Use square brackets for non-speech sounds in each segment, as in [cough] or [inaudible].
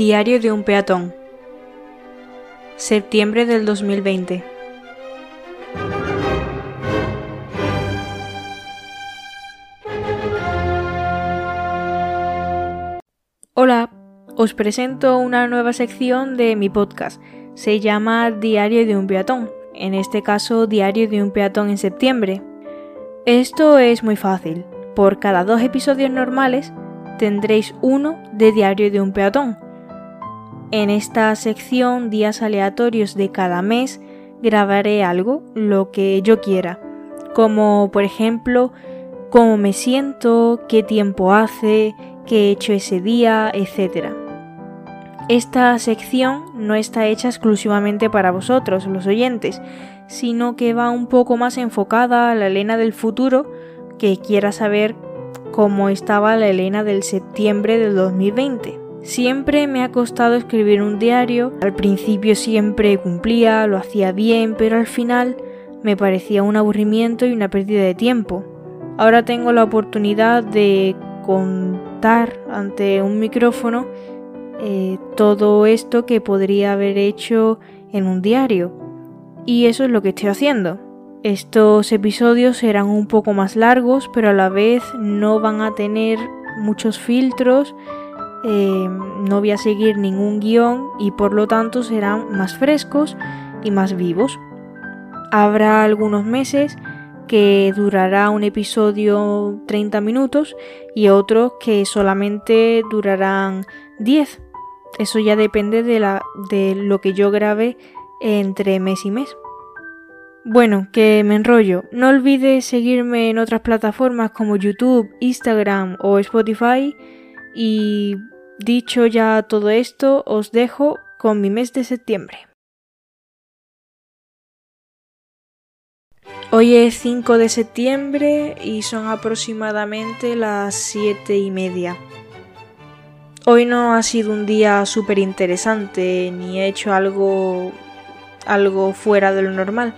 Diario de un peatón. Septiembre del 2020. Hola, os presento una nueva sección de mi podcast. Se llama Diario de un peatón, en este caso Diario de un peatón en septiembre. Esto es muy fácil. Por cada dos episodios normales tendréis uno de Diario de un peatón en esta sección, días aleatorios de cada mes, grabaré algo, lo que yo quiera, como por ejemplo cómo me siento, qué tiempo hace, qué he hecho ese día, etc. Esta sección no está hecha exclusivamente para vosotros, los oyentes, sino que va un poco más enfocada a la Elena del futuro que quiera saber cómo estaba la Elena del septiembre del 2020. Siempre me ha costado escribir un diario, al principio siempre cumplía, lo hacía bien, pero al final me parecía un aburrimiento y una pérdida de tiempo. Ahora tengo la oportunidad de contar ante un micrófono eh, todo esto que podría haber hecho en un diario. Y eso es lo que estoy haciendo. Estos episodios serán un poco más largos, pero a la vez no van a tener muchos filtros eh, no voy a seguir ningún guion y por lo tanto serán más frescos y más vivos. Habrá algunos meses que durará un episodio 30 minutos y otros que solamente durarán 10. Eso ya depende de, de lo que yo grabe entre mes y mes. Bueno, que me enrollo. No olvides seguirme en otras plataformas como YouTube, Instagram o Spotify y Dicho ya todo esto, os dejo con mi mes de septiembre. Hoy es 5 de septiembre y son aproximadamente las 7 y media. Hoy no ha sido un día súper interesante ni he hecho algo, algo fuera de lo normal,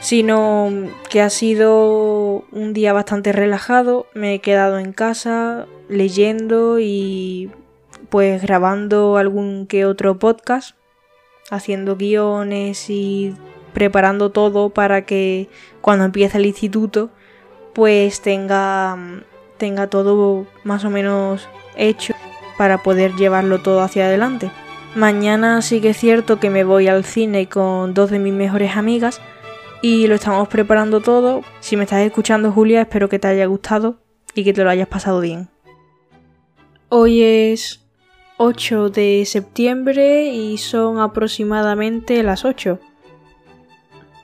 sino que ha sido un día bastante relajado. Me he quedado en casa, leyendo y pues grabando algún que otro podcast, haciendo guiones y preparando todo para que cuando empiece el instituto pues tenga, tenga todo más o menos hecho para poder llevarlo todo hacia adelante. Mañana sí que es cierto que me voy al cine con dos de mis mejores amigas y lo estamos preparando todo. Si me estás escuchando Julia, espero que te haya gustado y que te lo hayas pasado bien. Hoy es 8 de septiembre y son aproximadamente las 8.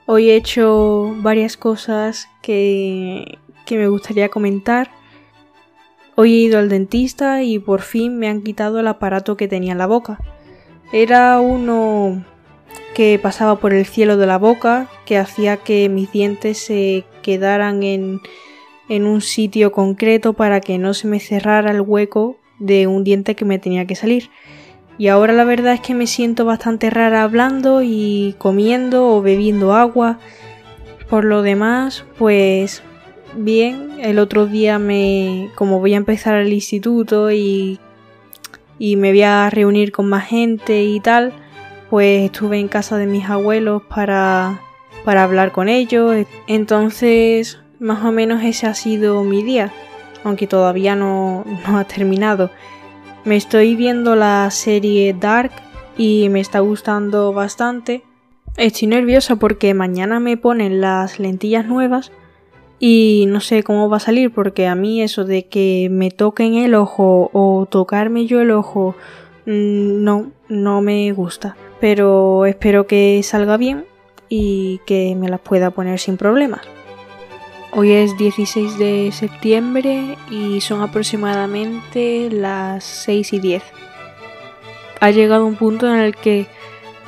Hoy he hecho varias cosas que, que me gustaría comentar. Hoy he ido al dentista y por fin me han quitado el aparato que tenía en la boca. Era uno que pasaba por el cielo de la boca, que hacía que mis dientes se quedaran en, en un sitio concreto para que no se me cerrara el hueco de un diente que me tenía que salir. Y ahora la verdad es que me siento bastante rara hablando y comiendo o bebiendo agua. Por lo demás, pues bien, el otro día me como voy a empezar el instituto y y me voy a reunir con más gente y tal, pues estuve en casa de mis abuelos para para hablar con ellos. Entonces, más o menos ese ha sido mi día aunque todavía no, ha terminado. Me estoy viendo la serie Dark y me está gustando bastante. Estoy nerviosa porque mañana me ponen las lentillas nuevas y no sé cómo va a salir porque a mí eso de que me toquen el ojo o tocarme yo el ojo mm, no, no me gusta. Pero espero que salga bien y que me las pueda poner sin problemas. Hoy es 16 de septiembre y son aproximadamente las 6 y 10. Ha llegado un punto en el que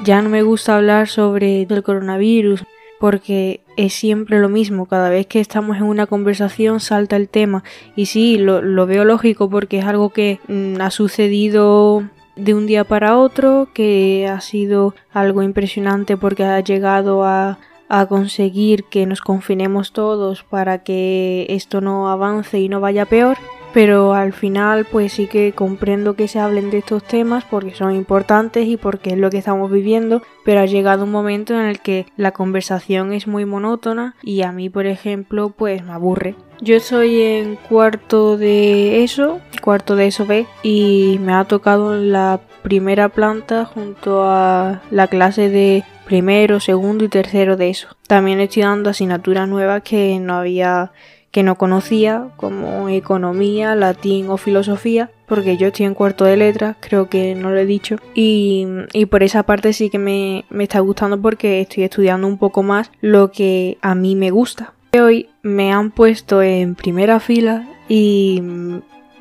ya no me gusta hablar sobre el coronavirus porque es siempre lo mismo, cada vez que estamos en una conversación salta el tema y sí, lo, veo lógico porque es algo que mm, ha sucedido de un día para otro, que ha sido algo impresionante porque ha llegado a a conseguir que nos confinemos todos para que esto no avance y no vaya peor, pero al final pues sí que comprendo que se hablen de estos temas porque son importantes y porque es lo que estamos viviendo, pero ha llegado un momento en el que la conversación es muy monótona y a mí por ejemplo pues me aburre. Yo estoy en cuarto de eso, cuarto de eso B y me ha tocado en la primera planta junto a la clase de primero, segundo y tercero de eso. También estoy dando asignaturas nuevas que no había que no conocía, como economía, latín o filosofía, porque yo estoy en cuarto de letras, creo que no lo he dicho, y, por esa parte sí que me, me está gustando porque estoy estudiando un poco más lo que a mí me gusta. Hoy me han puesto en primera fila y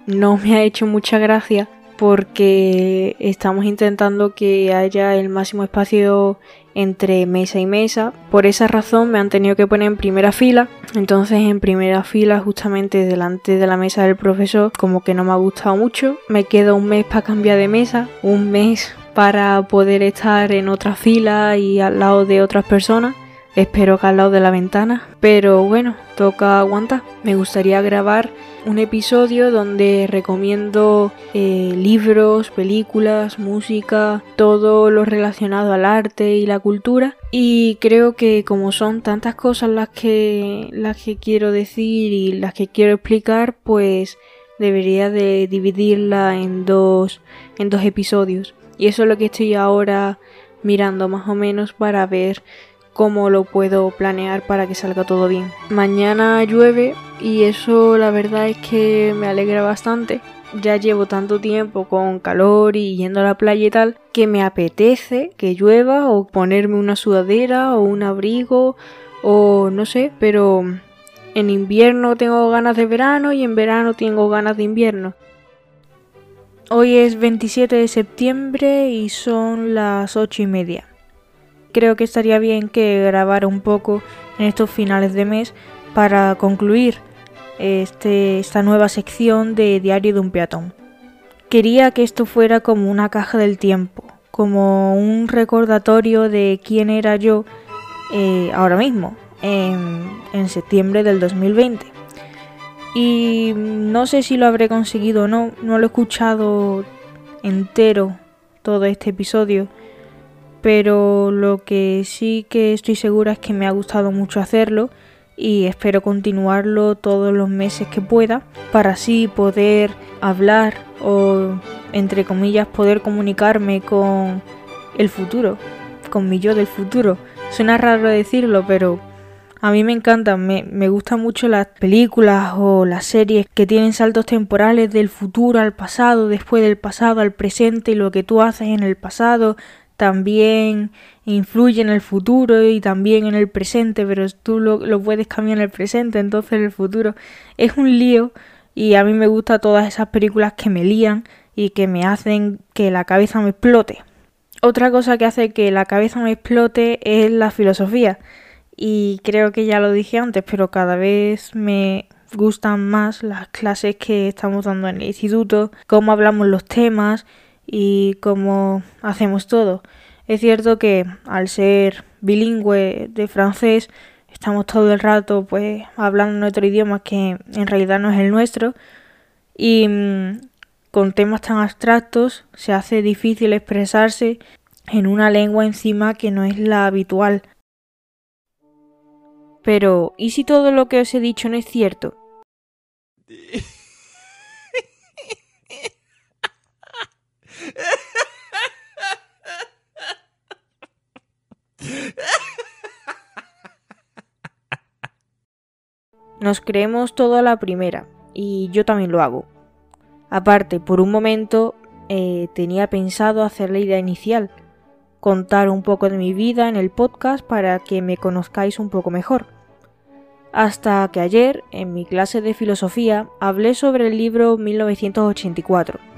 no me ha hecho mucha gracia porque estamos intentando que haya el máximo espacio entre mesa y mesa. Por esa razón me han tenido que poner en primera fila. Entonces en primera fila justamente delante de la mesa del profesor como que no me ha gustado mucho. Me queda un mes para cambiar de mesa. Un mes para poder estar en otra fila y al lado de otras personas. Espero que al lado de la ventana. Pero bueno, toca aguantar. Me gustaría grabar un episodio donde recomiendo eh, libros, películas, música, todo lo relacionado al arte y la cultura. Y creo que como son tantas cosas las que, las que quiero decir y las que quiero explicar, pues debería de dividirla en dos, en dos episodios. Y eso es lo que estoy ahora mirando más o menos para ver cómo lo puedo planear para que salga todo bien. Mañana llueve y eso la verdad es que me alegra bastante. Ya llevo tanto tiempo con calor y yendo a la playa y tal que me apetece que llueva o ponerme una sudadera o un abrigo o no sé, pero en invierno tengo ganas de verano y en verano tengo ganas de invierno. Hoy es 27 de septiembre y son las 8 y media creo que estaría bien que grabara un poco en estos finales de mes para concluir este, esta nueva sección de Diario de un peatón. Quería que esto fuera como una caja del tiempo, como un recordatorio de quién era yo eh, ahora mismo, en, en septiembre del 2020. Y no sé si lo habré conseguido o no, no lo he escuchado entero todo este episodio pero lo que sí que estoy segura es que me ha gustado mucho hacerlo y espero continuarlo todos los meses que pueda para así poder hablar o entre comillas poder comunicarme con el futuro, con mi yo del futuro. Suena raro decirlo, pero a mí me encantan, me, me gustan mucho las películas o las series que tienen saltos temporales del futuro al pasado, después del pasado al presente y lo que tú haces en el pasado también influye en el futuro y también en el presente, pero tú lo, puedes cambiar en el presente, entonces en el futuro es un lío y a mí me gustan todas esas películas que me lían y que me hacen que la cabeza me explote. Otra cosa que hace que la cabeza me explote es la filosofía y creo que ya lo dije antes, pero cada vez me gustan más las clases que estamos dando en el instituto, cómo hablamos los temas y cómo hacemos todo. Es cierto que al ser bilingüe de francés estamos todo el rato pues hablando en otro idioma que en realidad no es el nuestro y mm, con temas tan abstractos se hace difícil expresarse en una lengua encima que no es la habitual. Pero, ¿y si todo lo que os he dicho no es cierto? [laughs] Nos creemos todo a la primera, y yo también lo hago. Aparte, por un momento eh, tenía pensado hacer la idea inicial, contar un poco de mi vida en el podcast para que me conozcáis un poco mejor. Hasta que ayer, en mi clase de filosofía, hablé sobre el libro 1984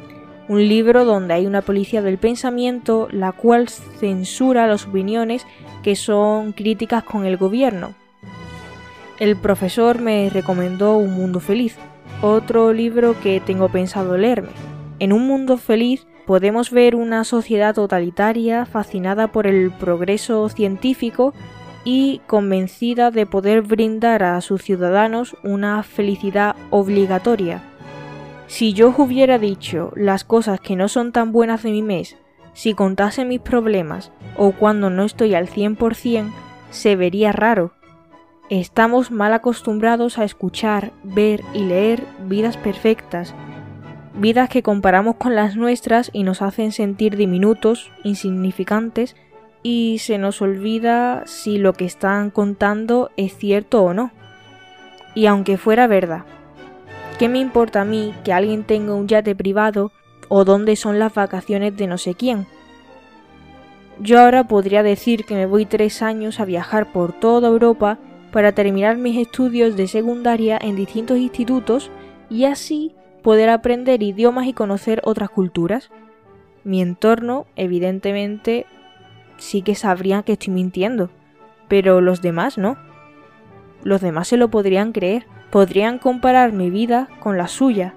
un libro donde hay una policía del pensamiento la cual censura las opiniones que son críticas con el gobierno. El profesor me recomendó Un Mundo Feliz, otro libro que tengo pensado leerme. En Un Mundo Feliz podemos ver una sociedad totalitaria fascinada por el progreso científico y convencida de poder brindar a sus ciudadanos una felicidad obligatoria. Si yo os hubiera dicho las cosas que no son tan buenas de mi mes, si contase mis problemas o cuando no estoy al 100%, se vería raro. Estamos mal acostumbrados a escuchar, ver y leer vidas perfectas, vidas que comparamos con las nuestras y nos hacen sentir diminutos, insignificantes, y se nos olvida si lo que están contando es cierto o no. Y aunque fuera verdad, ¿qué me importa a mí que alguien tenga un yate privado o dónde son las vacaciones de no sé quién? Yo ahora podría decir que me voy tres años a viajar por toda Europa para terminar mis estudios de secundaria en distintos institutos y así poder aprender idiomas y conocer otras culturas. Mi entorno, evidentemente, sí que sabrían que estoy mintiendo, pero los demás no. Los demás se lo podrían creer, podrían comparar mi vida con la suya.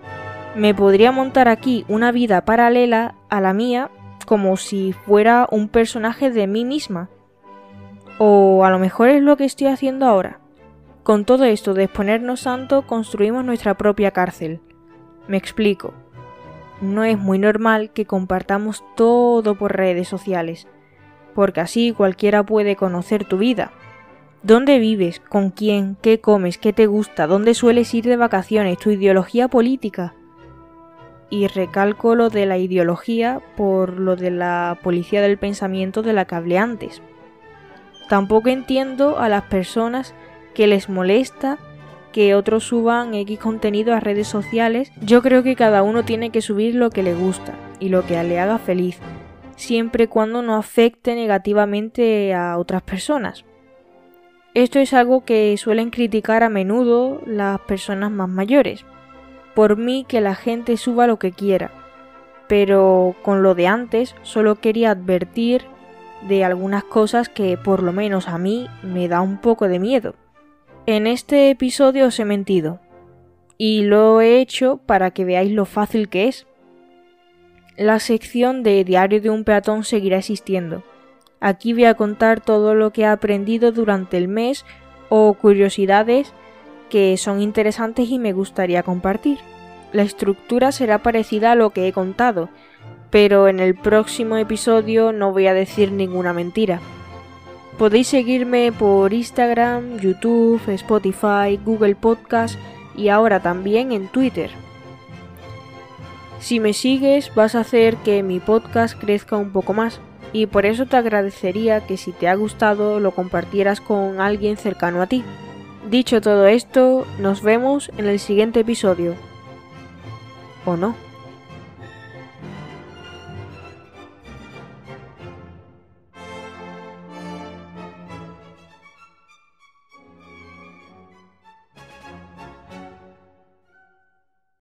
Me podría montar aquí una vida paralela a la mía como si fuera un personaje de mí misma. O a lo mejor es lo que estoy haciendo ahora. Con todo esto de exponernos santo construimos nuestra propia cárcel. Me explico. No es muy normal que compartamos todo por redes sociales porque así cualquiera puede conocer tu vida. ¿Dónde vives? ¿Con quién? ¿Qué comes? ¿Qué te gusta? ¿Dónde sueles ir de vacaciones? ¿Tu ideología política? Y recalco lo de la ideología por lo de la policía del pensamiento de la que hablé antes. Tampoco entiendo a las personas que les molesta que otros suban X contenido a redes sociales. Yo creo que cada uno tiene que subir lo que le gusta y lo que le haga feliz siempre y cuando no afecte negativamente a otras personas. Esto es algo que suelen criticar a menudo las personas más mayores. Por mí que la gente suba lo que quiera. Pero con lo de antes solo quería advertir de algunas cosas que por lo menos a mí me da un poco de miedo. En este episodio os he mentido. Y lo he hecho para que veáis lo fácil que es la sección de Diario de un peatón seguirá existiendo. Aquí voy a contar todo lo que he aprendido durante el mes o curiosidades que son interesantes y me gustaría compartir. La estructura será parecida a lo que he contado, pero en el próximo episodio no voy a decir ninguna mentira. Podéis seguirme por Instagram, YouTube, Spotify, Google Podcast y ahora también en Twitter. Si me sigues vas a hacer que mi podcast crezca un poco más y por eso te agradecería que si te ha gustado lo compartieras con alguien cercano a ti. Dicho todo esto, nos vemos en el siguiente episodio. ¿O no?